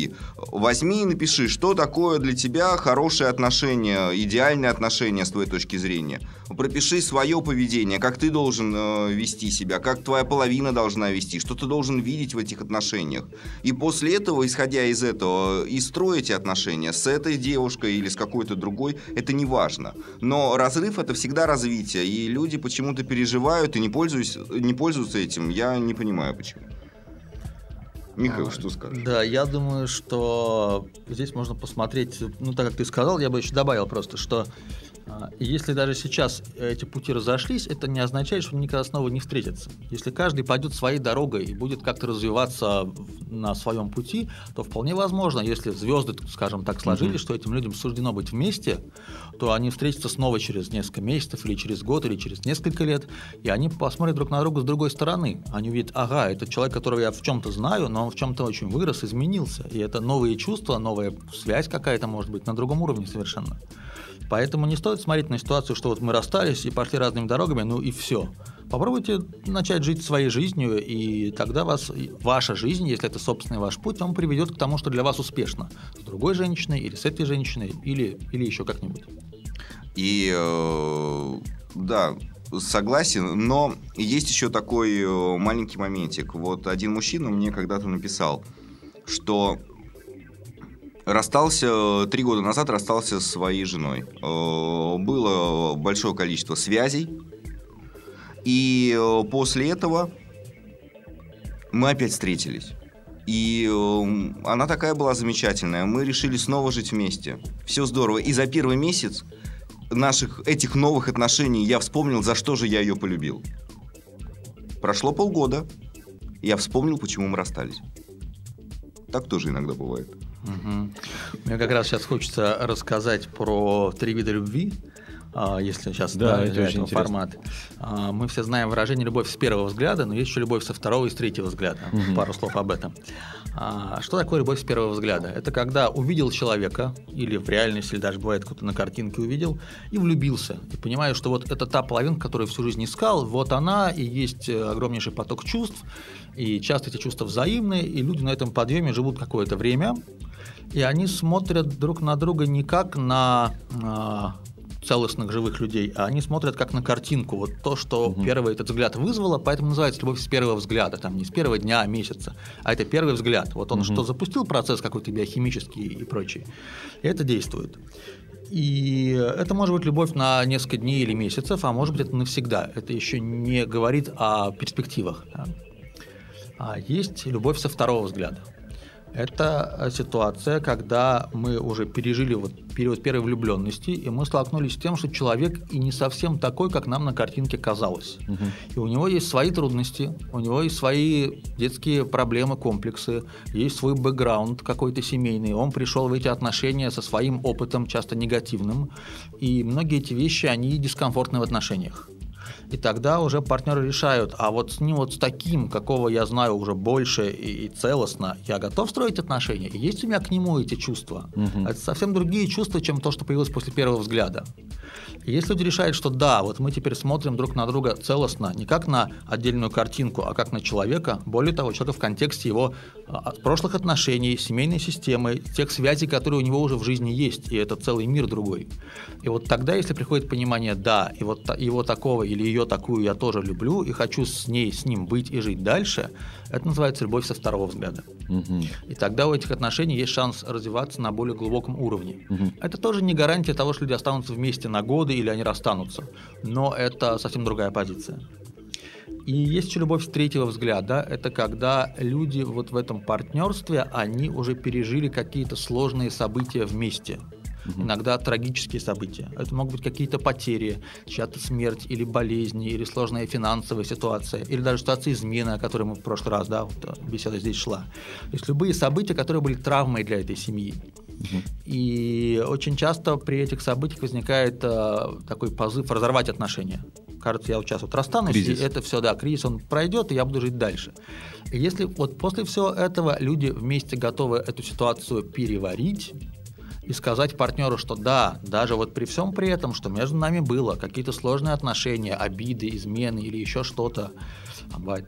Возьми и напиши, что такое для тебя хорошие отношения, идеальные отношения с твоей точки зрения. Пропиши свое поведение, как ты должен э, вести себя, как твоя половина должна вести, что ты должен видеть в этих отношениях. И после этого, исходя из этого, и отношения отношения с этой девушкой или с какой-то другой, это не важно. Но разрыв это всегда развитие, и люди почему-то переживают и не пользуются, не пользуются этим. Я не понимаю почему. Михаил, а, что скажешь?
Да, я думаю, что здесь можно посмотреть, ну так как ты сказал, я бы еще добавил просто, что если даже сейчас эти пути разошлись, это не означает, что они никогда снова не встретятся. Если каждый пойдет своей дорогой и будет как-то развиваться на своем пути, то вполне возможно, если звезды, скажем так, сложились, mm-hmm. что этим людям суждено быть вместе, то они встретятся снова через несколько месяцев, или через год, или через несколько лет, и они посмотрят друг на друга с другой стороны. Они увидят, ага, это человек, которого я в чем-то знаю, но он в чем-то очень вырос, изменился. И это новые чувства, новая связь какая-то может быть на другом уровне совершенно. Поэтому не стоит смотреть на ситуацию, что вот мы расстались и пошли разными дорогами, ну и все. Попробуйте начать жить своей жизнью, и тогда вас, ваша жизнь, если это собственный ваш путь, он приведет к тому, что для вас успешно. С другой женщиной, или с этой женщиной, или, или еще как-нибудь.
И э, да, согласен, но есть еще такой э, маленький моментик. Вот один мужчина мне когда-то написал, что Расстался, три года назад расстался со своей женой. Э, было большое количество связей. И э, после этого мы опять встретились. И э, она такая была замечательная. Мы решили снова жить вместе. Все здорово. И за первый месяц наших этих новых отношений я вспомнил, за что же я ее полюбил. Прошло полгода. Я вспомнил, почему мы расстались. Так тоже иногда бывает.
Угу. Мне как раз сейчас хочется рассказать про три вида любви. А, если сейчас
да, да, это очень
формат. А, мы все знаем выражение «любовь с первого взгляда», но есть еще любовь со второго и с третьего взгляда. Угу. Пару слов об этом. А, что такое любовь с первого взгляда? Это когда увидел человека, или в реальности, или даже бывает, кто-то на картинке увидел, и влюбился. И понимаю, что вот это та половинка, которую всю жизнь искал, вот она, и есть э, огромнейший поток чувств, и часто эти чувства взаимные, и люди на этом подъеме живут какое-то время, и они смотрят друг на друга не как на э, целостных живых людей, а они смотрят как на картинку. Вот то, что угу. первый этот взгляд вызвало, поэтому называется любовь с первого взгляда, там не с первого дня, а месяца, а это первый взгляд. Вот он угу. что запустил процесс какой-то биохимический и прочий, и это действует. И это может быть любовь на несколько дней или месяцев, а может быть это навсегда. Это еще не говорит о перспективах. Да? А есть любовь со второго взгляда. Это э, ситуация, когда мы уже пережили вот период первой влюбленности, и мы столкнулись с тем, что человек и не совсем такой, как нам на картинке казалось. Угу. И у него есть свои трудности, у него есть свои детские проблемы, комплексы, есть свой бэкграунд какой-то семейный. Он пришел в эти отношения со своим опытом, часто негативным, и многие эти вещи, они дискомфортны в отношениях. И тогда уже партнеры решают, а вот с ним вот с таким, какого я знаю уже больше и, и целостно, я готов строить отношения, и есть у меня к нему эти чувства. Угу. Это совсем другие чувства, чем то, что появилось после первого взгляда. И если люди решают, что да, вот мы теперь смотрим друг на друга целостно, не как на отдельную картинку, а как на человека, более того, человека в контексте его а, прошлых отношений, семейной системы, тех связей, которые у него уже в жизни есть, и это целый мир другой. И вот тогда, если приходит понимание, да, и вот его такого или ее такую я тоже люблю и хочу с ней, с ним быть и жить дальше, это называется любовь со второго взгляда. Угу. И тогда у этих отношений есть шанс развиваться на более глубоком уровне. Угу. Это тоже не гарантия того, что люди останутся вместе на годы или они расстанутся, но это совсем другая позиция. И есть еще любовь с третьего взгляда. Это когда люди вот в этом партнерстве, они уже пережили какие-то сложные события вместе угу. иногда трагические события. Это могут быть какие-то потери, чья-то смерть или болезни, или сложная финансовая ситуация, или даже ситуация измены, о которой мы в прошлый раз, да, вот э, беседа здесь шла. То есть любые события, которые были травмой для этой семьи. Угу. И очень часто при этих событиях возникает э, такой позыв разорвать отношения. Кажется, я вот сейчас вот расстанусь, кризис. и это все, да, кризис, он пройдет, и я буду жить дальше. И если вот после всего этого люди вместе готовы эту ситуацию переварить, и сказать партнеру, что да, даже вот при всем при этом, что между нами было какие-то сложные отношения, обиды, измены или еще что-то,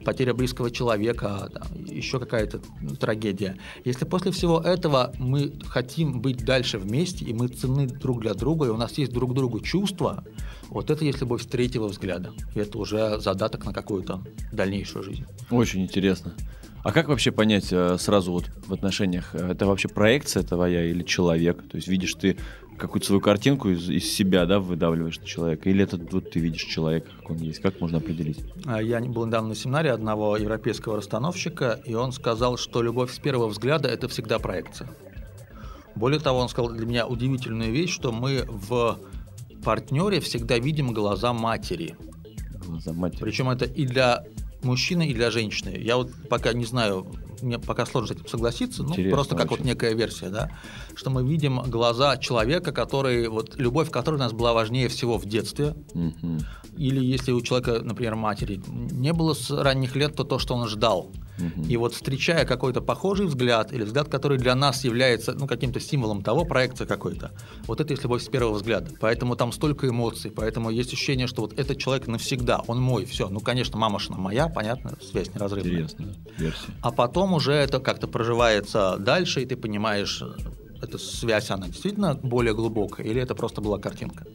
потеря близкого человека, еще какая-то трагедия. Если после всего этого мы хотим быть дальше вместе, и мы ценны друг для друга, и у нас есть друг другу чувства, вот это есть любовь с третьего взгляда. Это уже задаток на какую-то дальнейшую жизнь.
Очень интересно. А как вообще понять э, сразу вот в отношениях, э, это вообще проекция твоя или человек? То есть видишь ты какую-то свою картинку из, из себя, да, выдавливаешь на человека? Или это вот ты видишь человека, как он есть? Как можно определить?
А, я был недавно на семинаре одного европейского расстановщика, и он сказал, что любовь с первого взгляда – это всегда проекция. Более того, он сказал для меня удивительную вещь, что мы в партнере всегда видим глаза матери. Глаза матери. Причем это и для мужчины и для женщины. Я вот пока не знаю, мне пока сложно с этим согласиться, ну, просто как очень. вот некая версия, да, что мы видим глаза человека, который, вот любовь которая у нас была важнее всего в детстве, угу. или если у человека, например, матери не было с ранних лет, то то, что он ждал. И вот встречая какой-то похожий взгляд, или взгляд, который для нас является ну, каким-то символом того, проекция какой-то, вот это есть любовь с первого взгляда. Поэтому там столько эмоций, поэтому есть ощущение, что вот этот человек навсегда, он мой, все. Ну, конечно, мамашина моя, понятно, связь неразрывная. Интересная версия. А потом уже это как-то проживается дальше, и ты понимаешь, эта связь, она действительно более глубокая, или это просто была картинка.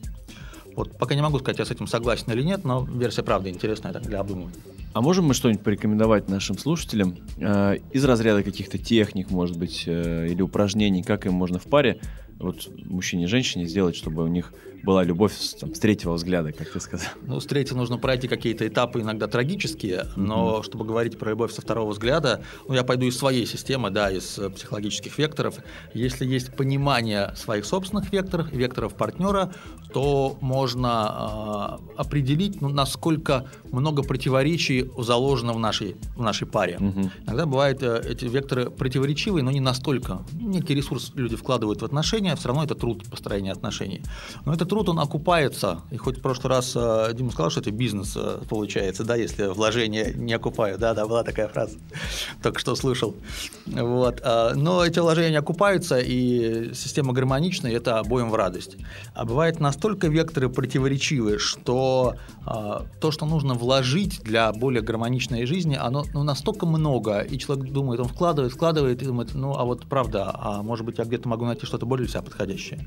Вот пока не могу сказать, я с этим согласен или нет, но версия правда интересная так, для обдумывания.
А можем мы что-нибудь порекомендовать нашим слушателям э, из разряда каких-то техник, может быть, э, или упражнений, как им можно в паре, вот мужчине и женщине сделать, чтобы у них была любовь с, там, с третьего взгляда, как ты сказал?
Ну, с третьего нужно пройти какие-то этапы, иногда трагические, но mm-hmm. чтобы говорить про любовь со второго взгляда, ну, я пойду из своей системы, да, из э, психологических векторов. Если есть понимание своих собственных векторов, векторов партнера, то можно э, определить, ну, насколько много противоречий заложено в нашей, в нашей паре. Mm-hmm. Иногда бывают э, эти векторы противоречивые, но не настолько. Некий ресурс люди вкладывают в отношения, все равно это труд построения отношений. Но это труд, он окупается. И хоть в прошлый раз э, Дима сказал, что это бизнес э, получается, да, если вложения не окупают. Да, да, была такая фраза. Только что слышал. Вот. Но эти вложения не окупаются, и система гармоничная, и это обоим в радость. А бывает настолько векторы противоречивые, что то, что нужно вложить для более гармоничной жизни, оно ну, настолько много, и человек думает, он вкладывает, вкладывает, и думает, ну, а вот правда, а может быть, я где-то могу найти что-то более для себя подходящее.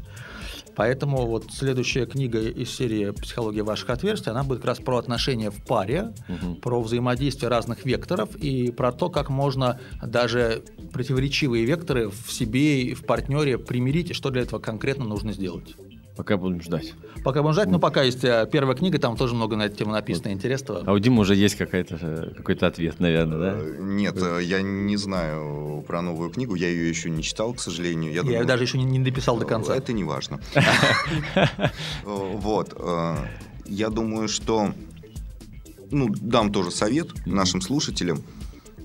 Поэтому вот следующая книга из серии «Психология ваших отверстий», она будет как раз про отношения в паре, угу. про взаимодействие разных векторов и про то, как можно даже противоречивые векторы в себе и в партнере примирить, и что для этого конкретно нужно сделать.
Пока будем ждать.
Пока будем ждать, но пока есть э, первая книга, там тоже много на эту тему написано, интересного.
А у Димы уже есть какой-то э, какой-то ответ, наверное, да? Э,
нет, я не знаю про новую книгу, я ее еще не читал, к сожалению.
Я, я думаю, ее даже еще не дописал до конца.
Это не важно. Вот. Я думаю, что ну, дам тоже совет нашим слушателям.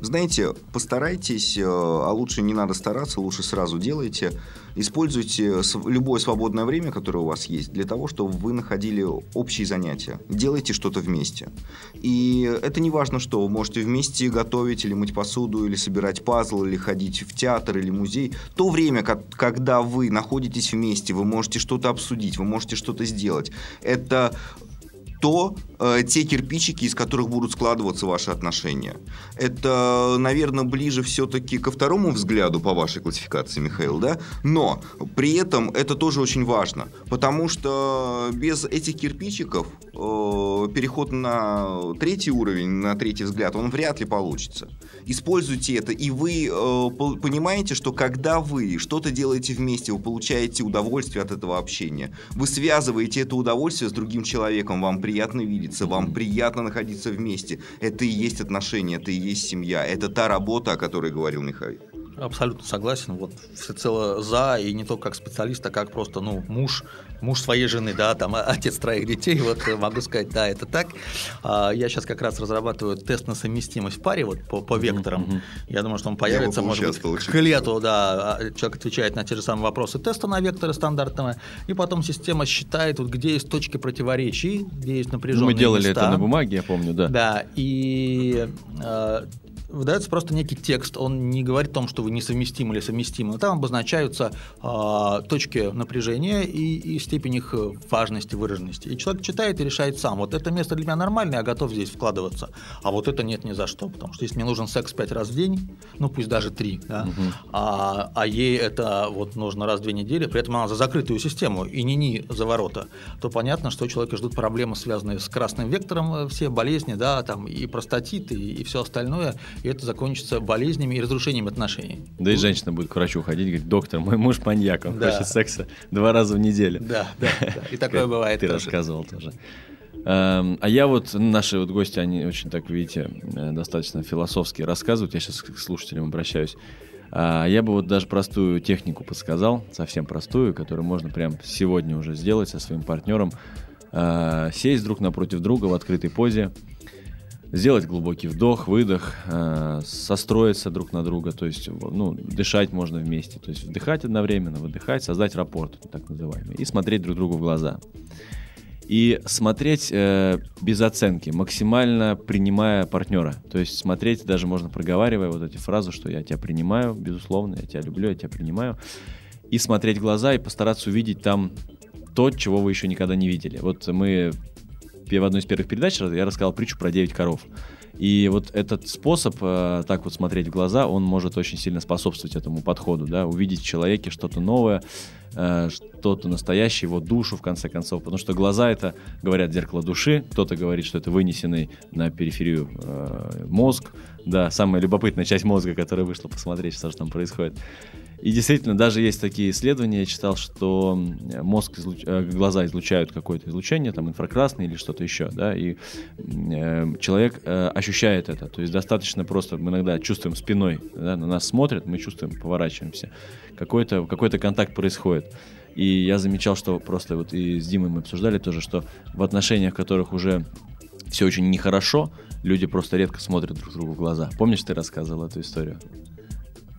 знаете, постарайтесь, а лучше не надо стараться, лучше сразу делайте. Используйте любое свободное время, которое у вас есть, для того, чтобы вы находили общие занятия. Делайте что-то вместе. И это не важно, что вы можете вместе готовить или мыть посуду, или собирать пазл, или ходить в театр или музей. То время, когда вы находитесь вместе, вы можете что-то обсудить, вы можете что-то сделать. Это то э, те кирпичики, из которых будут складываться ваши отношения. Это, наверное, ближе все-таки ко второму взгляду по вашей классификации, Михаил, да? Но при этом это тоже очень важно, потому что без этих кирпичиков э, переход на третий уровень, на третий взгляд, он вряд ли получится. Используйте это, и вы э, понимаете, что когда вы что-то делаете вместе, вы получаете удовольствие от этого общения. Вы связываете это удовольствие с другим человеком, вам приятно видеться, вам приятно находиться вместе. Это и есть отношения, это и есть семья. Это та работа, о которой говорил Михаил.
Абсолютно согласен. Вот всецело за, и не только как специалист, а как просто ну, муж, муж своей жены, да, там отец троих детей. Вот могу сказать, да, это так. А, я сейчас как раз разрабатываю тест на совместимость в паре вот по, по векторам. Mm-hmm. Я думаю, что он появится, может быть, к лету, да. А, человек отвечает на те же самые вопросы теста на векторы стандартного, и потом система считает, вот, где есть точки противоречий, где есть напряженные
Мы делали
места.
это на бумаге, я помню, да.
Да, и э, выдается просто некий текст, он не говорит о том, что вы несовместимы или совместимы, там обозначаются э, точки напряжения и, и степень их важности, выраженности. И человек читает и решает сам, вот это место для меня нормальное, я готов здесь вкладываться, а вот это нет ни за что, потому что если мне нужен секс пять раз в день, ну пусть даже три, да, угу. а, а ей это вот нужно раз в две недели, при этом она за закрытую систему и не ни за ворота, то понятно, что человека ждут проблемы, связанные с красным вектором, э, все болезни, да, там и простатит, и, и все остальное, и это закончится болезнями и разрушением отношений.
Да и женщина будет к врачу ходить и говорить, доктор, мой муж маньяк, он да. хочет секса два раза в неделю.
Да, да, да. и такое бывает
Ты рассказывал тоже. Эм, а я вот, наши вот гости, они очень так, видите, э, достаточно философски рассказывают, я сейчас к слушателям обращаюсь. А я бы вот даже простую технику подсказал, совсем простую, которую можно прям сегодня уже сделать со своим партнером. Э, сесть друг напротив друга в открытой позе, сделать глубокий вдох, выдох, э, состроиться друг на друга, то есть ну, дышать можно вместе, то есть вдыхать одновременно, выдыхать, создать рапорт, так называемый, и смотреть друг другу в глаза. И смотреть э, без оценки, максимально принимая партнера. То есть смотреть, даже можно проговаривая вот эти фразы, что я тебя принимаю, безусловно, я тебя люблю, я тебя принимаю. И смотреть в глаза и постараться увидеть там то, чего вы еще никогда не видели. Вот мы в одной из первых передач я рассказал притчу про 9 коров. И вот этот способ, э, так вот смотреть в глаза, он может очень сильно способствовать этому подходу, да, увидеть в человеке что-то новое, э, что-то настоящее, его душу, в конце концов. Потому что глаза — это, говорят, зеркало души. Кто-то говорит, что это вынесенный на периферию э, мозг. Да, самая любопытная часть мозга, которая вышла посмотреть, что же там происходит. И действительно, даже есть такие исследования, я читал, что мозг, излуч... Э, глаза излучают какое-то излучение, там инфракрасное или что-то еще, да, и э, человек э, ощущает это. То есть достаточно просто, мы иногда чувствуем спиной, да, на нас смотрят, мы чувствуем, поворачиваемся. Какой-то какой контакт происходит. И я замечал, что просто вот и с Димой мы обсуждали тоже, что в отношениях, в которых уже все очень нехорошо, люди просто редко смотрят друг другу в глаза. Помнишь, ты рассказывал эту историю?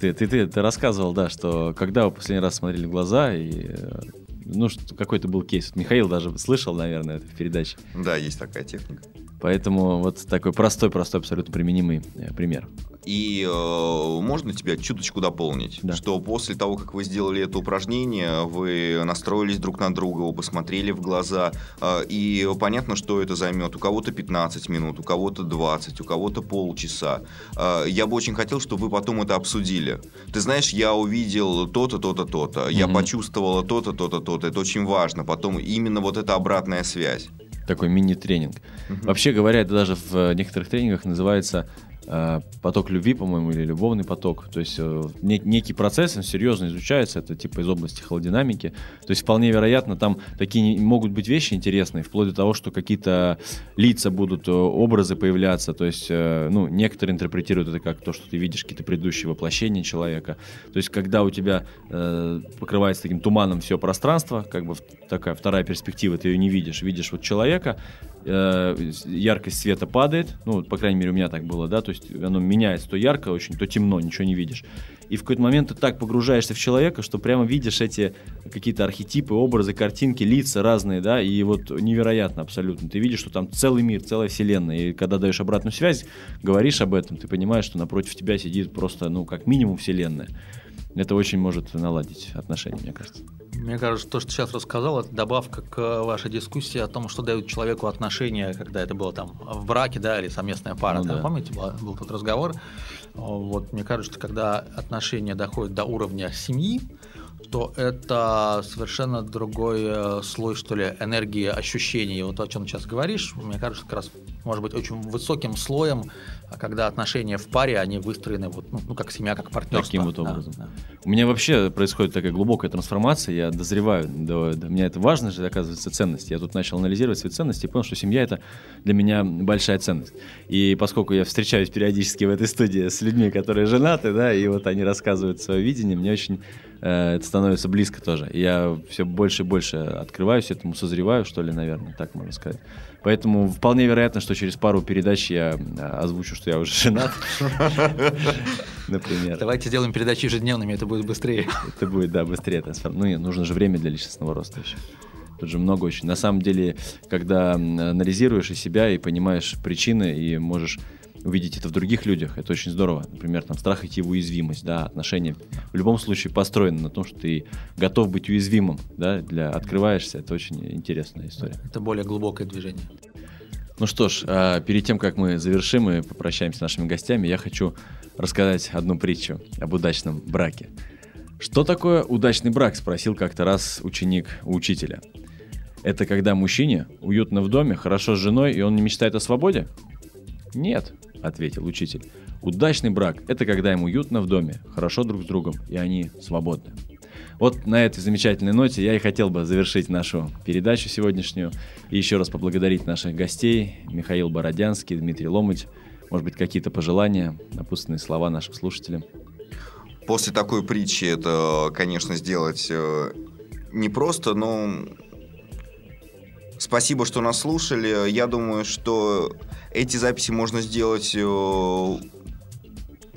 Ты, ты, ты, ты рассказывал, да, что когда вы последний раз смотрели в глаза, и э, ну, какой-то был кейс. Михаил даже слышал, наверное, это в передаче.
Да, есть такая техника.
Поэтому вот такой простой-простой, абсолютно применимый э, пример.
И э, можно тебя чуточку дополнить, да. что после того, как вы сделали это упражнение, вы настроились друг на друга, вы посмотрели в глаза, э, и понятно, что это займет. У кого-то 15 минут, у кого-то 20, у кого-то полчаса. Э, я бы очень хотел, чтобы вы потом это обсудили. Ты знаешь, я увидел то-то, то-то, то-то, mm-hmm. я почувствовала то-то, то-то, то-то. Это очень важно. Потом именно вот эта обратная связь
такой мини-тренинг. Угу. Вообще говоря, это даже в некоторых тренингах называется Э, поток любви, по-моему, или любовный поток. То есть э, некий процесс, он серьезно изучается, это типа из области холодинамики. То есть вполне вероятно, там такие могут быть вещи интересные, вплоть до того, что какие-то лица будут, э, образы появляться. То есть, ну, некоторые интерпретируют это как то, что ты видишь какие-то предыдущие воплощения человека. То есть, когда у тебя э, покрывается таким туманом все пространство, как бы такая вторая перспектива, ты ее не видишь. Видишь вот человека, яркость света падает, ну, по крайней мере, у меня так было, да, то есть оно меняется, то ярко очень, то темно, ничего не видишь. И в какой-то момент ты так погружаешься в человека, что прямо видишь эти какие-то архетипы, образы, картинки, лица разные, да, и вот невероятно абсолютно. Ты видишь, что там целый мир, целая вселенная, и когда даешь обратную связь, говоришь об этом, ты понимаешь, что напротив тебя сидит просто, ну, как минимум вселенная. Это очень может наладить отношения, мне кажется.
Мне кажется, то, что сейчас рассказал, это добавка к вашей дискуссии о том, что дают человеку отношения, когда это было там в браке, да, или совместная пара. Ну, да. Помните, был, был тот разговор. Вот мне кажется, что когда отношения доходят до уровня семьи, то это совершенно другой э, слой, что ли, энергии, ощущений. Вот о чем сейчас говоришь, мне кажется, как раз может быть очень высоким слоем, когда отношения в паре, они выстроены вот, ну, ну как семья, как партнерство.
Таким вот образом. Да, да. У меня вообще происходит такая глубокая трансформация, я дозреваю, до, до, меня это важно же, оказывается, ценность. Я тут начал анализировать свои ценности и понял, что семья это для меня большая ценность. И поскольку я встречаюсь периодически в этой студии с людьми, которые женаты, да, и вот они рассказывают свое видение, мне очень э, это становится близко тоже. Я все больше и больше открываюсь этому, созреваю, что ли, наверное, так можно сказать. Поэтому вполне вероятно, что через пару передач я а, озвучу, что я уже женат.
Например. Давайте сделаем передачи ежедневными, это будет быстрее.
Это будет, да, быстрее. Ну, нужно же время для личностного роста еще. Тут же много очень. На самом деле, когда анализируешь и себя, и понимаешь причины, и можешь увидеть это в других людях, это очень здорово. Например, там страх идти в уязвимость, да, отношения в любом случае построены на том, что ты готов быть уязвимым, да, для открываешься. Это очень интересная история.
Это более глубокое движение.
Ну что ж, а, перед тем, как мы завершим и попрощаемся с нашими гостями, я хочу рассказать одну притчу об удачном браке. Что такое удачный брак? Спросил как-то раз ученик у учителя. Это когда мужчине уютно в доме, хорошо с женой, и он не мечтает о свободе? Нет, ответил учитель. Удачный брак – это когда им уютно в доме, хорошо друг с другом, и они свободны. Вот на этой замечательной ноте я и хотел бы завершить нашу передачу сегодняшнюю и еще раз поблагодарить наших гостей Михаил Бородянский, Дмитрий Ломыть. Может быть, какие-то пожелания, напутственные слова нашим слушателям?
После такой притчи это, конечно, сделать э, непросто, но спасибо, что нас слушали. Я думаю, что эти записи можно сделать э,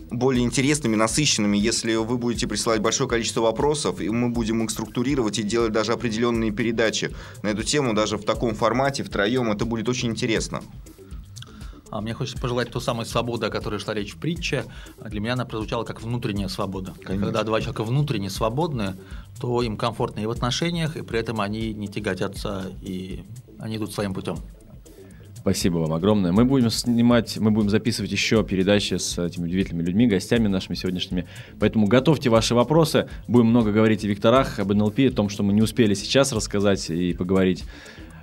более интересными, насыщенными, если вы будете присылать большое количество вопросов, и мы будем их структурировать и делать даже определенные передачи на эту тему, даже в таком формате, втроем, это будет очень интересно.
А мне хочется пожелать ту самую свободу, о которой шла речь в притче. Для меня она прозвучала как внутренняя свобода. Конечно. Когда два человека внутренне свободны, то им комфортно и в отношениях, и при этом они не тяготятся, и они идут своим путем.
Спасибо вам огромное. Мы будем снимать, мы будем записывать еще передачи с этими удивительными людьми, гостями нашими сегодняшними. Поэтому готовьте ваши вопросы. Будем много говорить о Викторах, об НЛП, о том, что мы не успели сейчас рассказать и поговорить.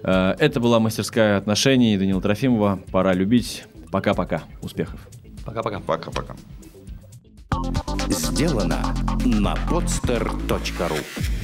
Э, это была мастерская отношений Данила Трофимова. Пора любить. Пока-пока. Успехов.
Пока-пока.
Пока-пока.
Сделано на podster.ru